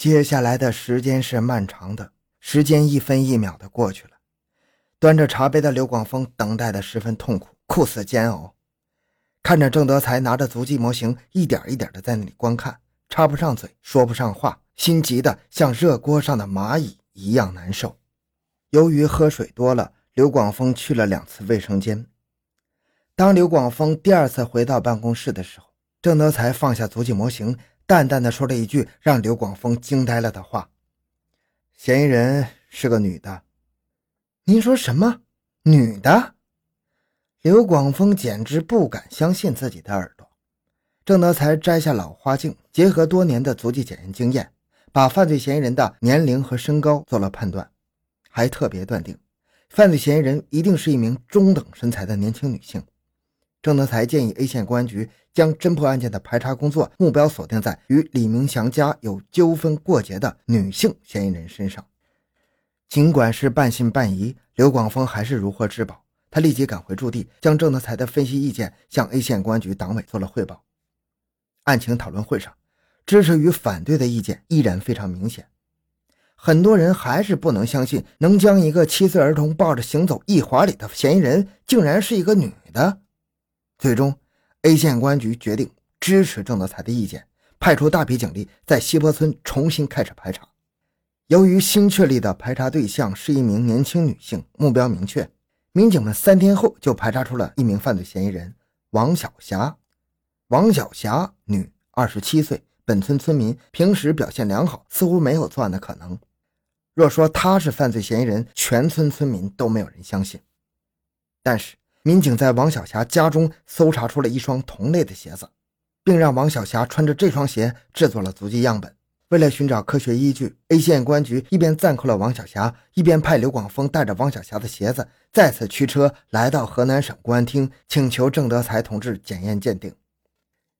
接下来的时间是漫长的，时间一分一秒的过去了。端着茶杯的刘广峰等待的十分痛苦，酷似煎熬。看着郑德才拿着足迹模型一点一点的在那里观看，插不上嘴，说不上话，心急的像热锅上的蚂蚁一样难受。由于喝水多了，刘广峰去了两次卫生间。当刘广峰第二次回到办公室的时候，郑德才放下足迹模型。淡淡的说了一句让刘广峰惊呆了的话：“嫌疑人是个女的。”您说什么？女的？刘广峰简直不敢相信自己的耳朵。郑德才摘下老花镜，结合多年的足迹检验经验，把犯罪嫌疑人的年龄和身高做了判断，还特别断定，犯罪嫌疑人一定是一名中等身材的年轻女性。郑德才建议 A 县公安局将侦破案件的排查工作目标锁定在与李明祥家有纠纷过节的女性嫌疑人身上。尽管是半信半疑，刘广峰还是如获至宝。他立即赶回驻地，将郑德才的分析意见向 A 县公安局党委做了汇报。案情讨论会上，支持与反对的意见依然非常明显。很多人还是不能相信，能将一个七岁儿童抱着行走一华里的嫌疑人，竟然是一个女的。最终，A 县公安局决定支持郑德才的意见，派出大批警力在西坡村重新开始排查。由于新确立的排查对象是一名年轻女性，目标明确，民警们三天后就排查出了一名犯罪嫌疑人王小霞。王小霞，女，二十七岁，本村村民，平时表现良好，似乎没有作案的可能。若说她是犯罪嫌疑人，全村村民都没有人相信。但是。民警在王小霞家中搜查出了一双同类的鞋子，并让王小霞穿着这双鞋制作了足迹样本。为了寻找科学依据，A 县公安局一边暂扣了王小霞，一边派刘广峰带着王小霞的鞋子再次驱车来到河南省公安厅，请求郑德才同志检验鉴定。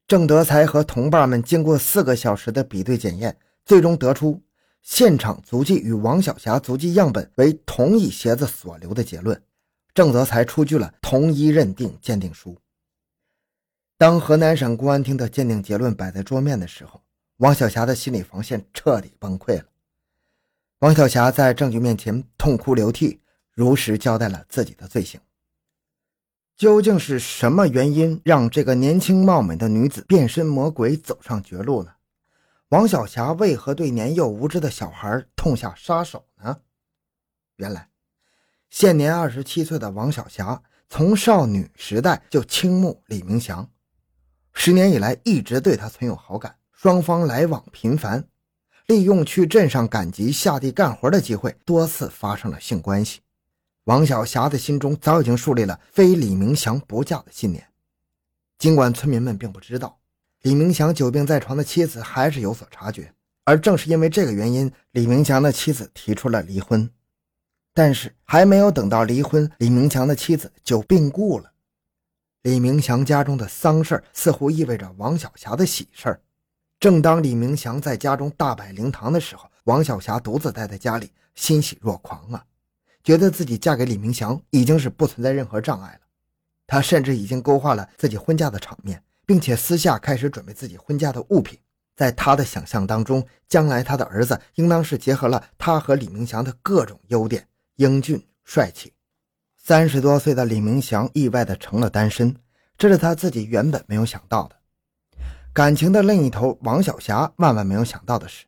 郑德才和同伴们经过四个小时的比对检验，最终得出现场足迹与王小霞足迹样本为同一鞋子所留的结论。郑泽才出具了同一认定鉴定书。当河南省公安厅的鉴定结论摆在桌面的时候，王小霞的心理防线彻底崩溃了。王小霞在证据面前痛哭流涕，如实交代了自己的罪行。究竟是什么原因让这个年轻貌美的女子变身魔鬼，走上绝路呢？王小霞为何对年幼无知的小孩痛下杀手呢？原来。现年二十七岁的王小霞，从少女时代就倾慕李明祥，十年以来一直对他存有好感，双方来往频繁，利用去镇上赶集、下地干活的机会，多次发生了性关系。王小霞的心中早已经树立了非李明祥不嫁的信念。尽管村民们并不知道，李明祥久病在床的妻子还是有所察觉，而正是因为这个原因，李明祥的妻子提出了离婚。但是还没有等到离婚，李明强的妻子就病故了。李明强家中的丧事似乎意味着王小霞的喜事儿。正当李明强在家中大摆灵堂的时候，王小霞独自待在家里，欣喜若狂啊，觉得自己嫁给李明强已经是不存在任何障碍了。她甚至已经勾画了自己婚嫁的场面，并且私下开始准备自己婚嫁的物品。在她的想象当中，将来她的儿子应当是结合了她和李明强的各种优点。英俊帅气，三十多岁的李明祥意外的成了单身，这是他自己原本没有想到的。感情的另一头，王小霞万万没有想到的是，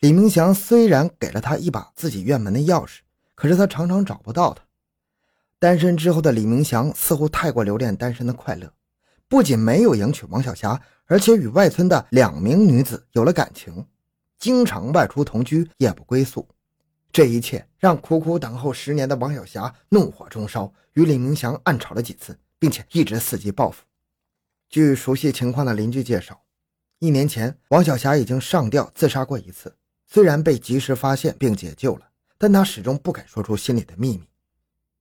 李明祥虽然给了他一把自己院门的钥匙，可是他常常找不到他。单身之后的李明祥似乎太过留恋单身的快乐，不仅没有迎娶王小霞，而且与外村的两名女子有了感情，经常外出同居，夜不归宿。这一切让苦苦等候十年的王小霞怒火中烧，与李明祥暗吵了几次，并且一直伺机报复。据熟悉情况的邻居介绍，一年前王小霞已经上吊自杀过一次，虽然被及时发现并解救了，但她始终不敢说出心里的秘密。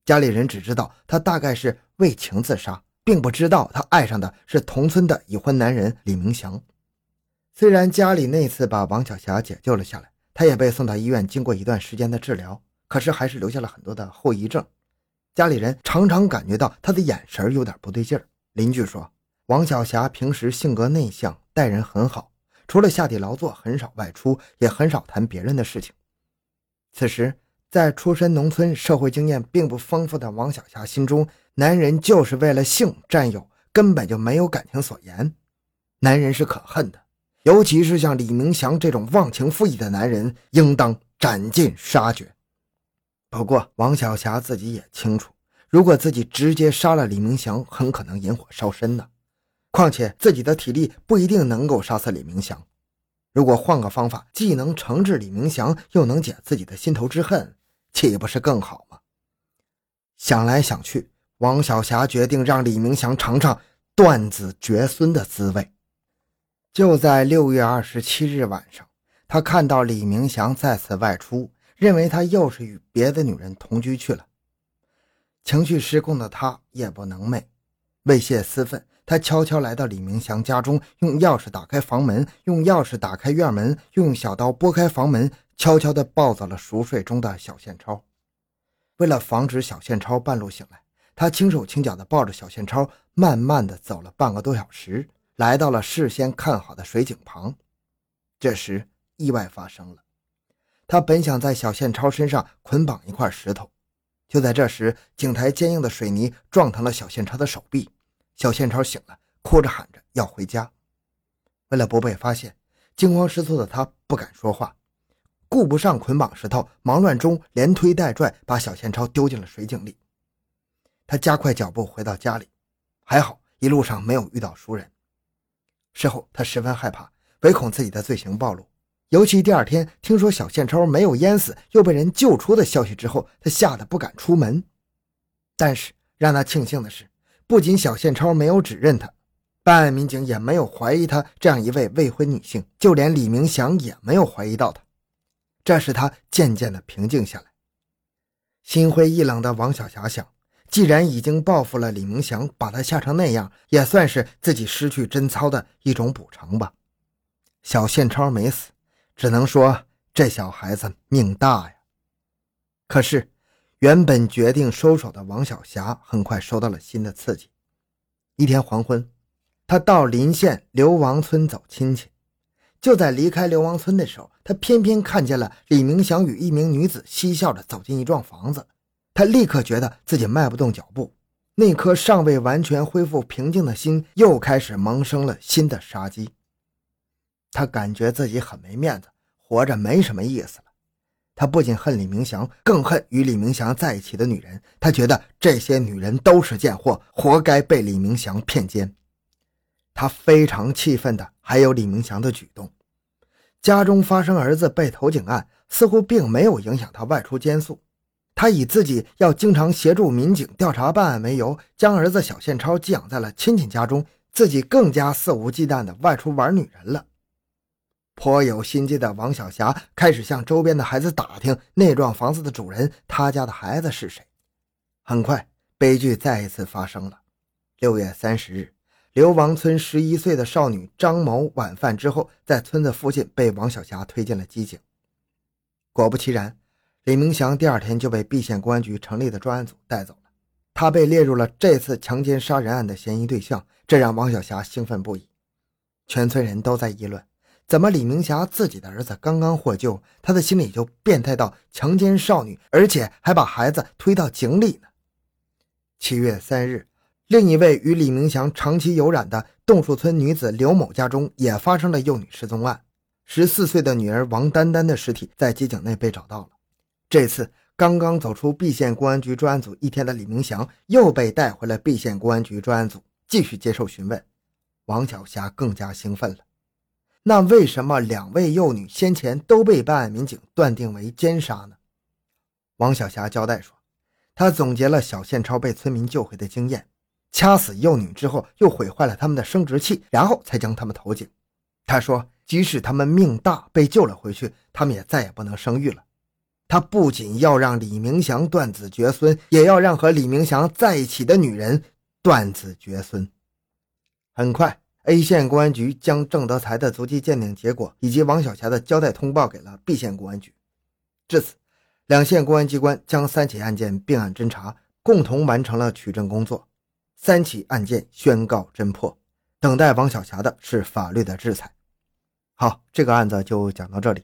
家里人只知道她大概是为情自杀，并不知道她爱上的是同村的已婚男人李明祥。虽然家里那次把王小霞解救了下来。他也被送到医院，经过一段时间的治疗，可是还是留下了很多的后遗症。家里人常常感觉到他的眼神有点不对劲。邻居说，王小霞平时性格内向，待人很好，除了下地劳作，很少外出，也很少谈别人的事情。此时，在出身农村、社会经验并不丰富的王小霞心中，男人就是为了性占有，根本就没有感情所言。男人是可恨的，尤其是像李明祥这种忘情负义的男人，应当斩尽杀绝。不过，王小霞自己也清楚，如果自己直接杀了李明祥，很可能引火烧身呢。况且自己的体力不一定能够杀死李明祥，如果换个方法，既能惩治李明祥，又能解自己的心头之恨，岂不是更好吗？想来想去，王小霞决定让李明祥尝尝断子绝孙的滋味。就在六月二十七日晚上，他看到李明祥再次外出，认为他又是与别的女人同居去了。情绪失控的他夜不能寐，为泄私愤。他悄悄来到李明祥家中，用钥匙打开房门，用钥匙打开院门，用小刀拨开房门，悄悄地抱走了熟睡中的小宪超。为了防止小宪超半路醒来，他轻手轻脚地抱着小宪超，慢慢地走了半个多小时，来到了事先看好的水井旁。这时，意外发生了。他本想在小宪超身上捆绑一块石头，就在这时，井台坚硬的水泥撞疼了小宪超的手臂。小宪超醒了，哭着喊着要回家。为了不被发现，惊慌失措的他不敢说话，顾不上捆绑石头，忙乱中连推带拽把小宪超丢进了水井里。他加快脚步回到家里，还好一路上没有遇到熟人。事后他十分害怕，唯恐自己的罪行暴露。尤其第二天听说小宪超没有淹死，又被人救出的消息之后，他吓得不敢出门。但是让他庆幸的是。不仅小宪超没有指认他，办案民警也没有怀疑他这样一位未婚女性，就连李明祥也没有怀疑到他，这使他渐渐的平静下来。心灰意冷的王小霞想，既然已经报复了李明祥，把他吓成那样，也算是自己失去贞操的一种补偿吧。小宪超没死，只能说这小孩子命大呀。可是。原本决定收手的王小霞，很快受到了新的刺激。一天黄昏，他到临县刘王村走亲戚。就在离开刘王村的时候，他偏偏看见了李明祥与一名女子嬉笑着走进一幢房子。他立刻觉得自己迈不动脚步，那颗尚未完全恢复平静的心又开始萌生了新的杀机。他感觉自己很没面子，活着没什么意思了。他不仅恨李明祥，更恨与李明祥在一起的女人。他觉得这些女人都是贱货，活该被李明祥骗奸。他非常气愤的还有李明祥的举动。家中发生儿子被投井案，似乎并没有影响他外出监宿。他以自己要经常协助民警调查办案为由，将儿子小宪超寄养在了亲戚家中，自己更加肆无忌惮的外出玩女人了。颇有心机的王小霞开始向周边的孩子打听那幢房子的主人，他家的孩子是谁。很快，悲剧再一次发生了。六月三十日，流亡村十一岁的少女张某晚饭之后，在村子附近被王小霞推进了机井。果不其然，李明祥第二天就被蓟县公安局成立的专案组带走了，他被列入了这次强奸杀人案的嫌疑对象，这让王小霞兴奋不已。全村人都在议论。怎么？李明霞自己的儿子刚刚获救，他的心里就变态到强奸少女，而且还把孩子推到井里呢？七月三日，另一位与李明祥长期有染的洞树村女子刘某家中也发生了幼女失踪案，十四岁的女儿王丹丹的尸体在机井内被找到了。这次，刚刚走出蓟县公安局专案组一天的李明祥又被带回了蓟县公安局专案组，继续接受询问。王小霞更加兴奋了。那为什么两位幼女先前都被办案民警断定为奸杀呢？王小霞交代说，他总结了小宪超被村民救回的经验：掐死幼女之后，又毁坏了他们的生殖器，然后才将他们投井。他说，即使他们命大被救了回去，他们也再也不能生育了。他不仅要让李明祥断子绝孙，也要让和李明祥在一起的女人断子绝孙。很快。A 县公安局将郑德才的足迹鉴定结果以及王小霞的交代通报给了 B 县公安局。至此，两县公安机关将三起案件并案侦查，共同完成了取证工作。三起案件宣告侦破，等待王小霞的是法律的制裁。好，这个案子就讲到这里。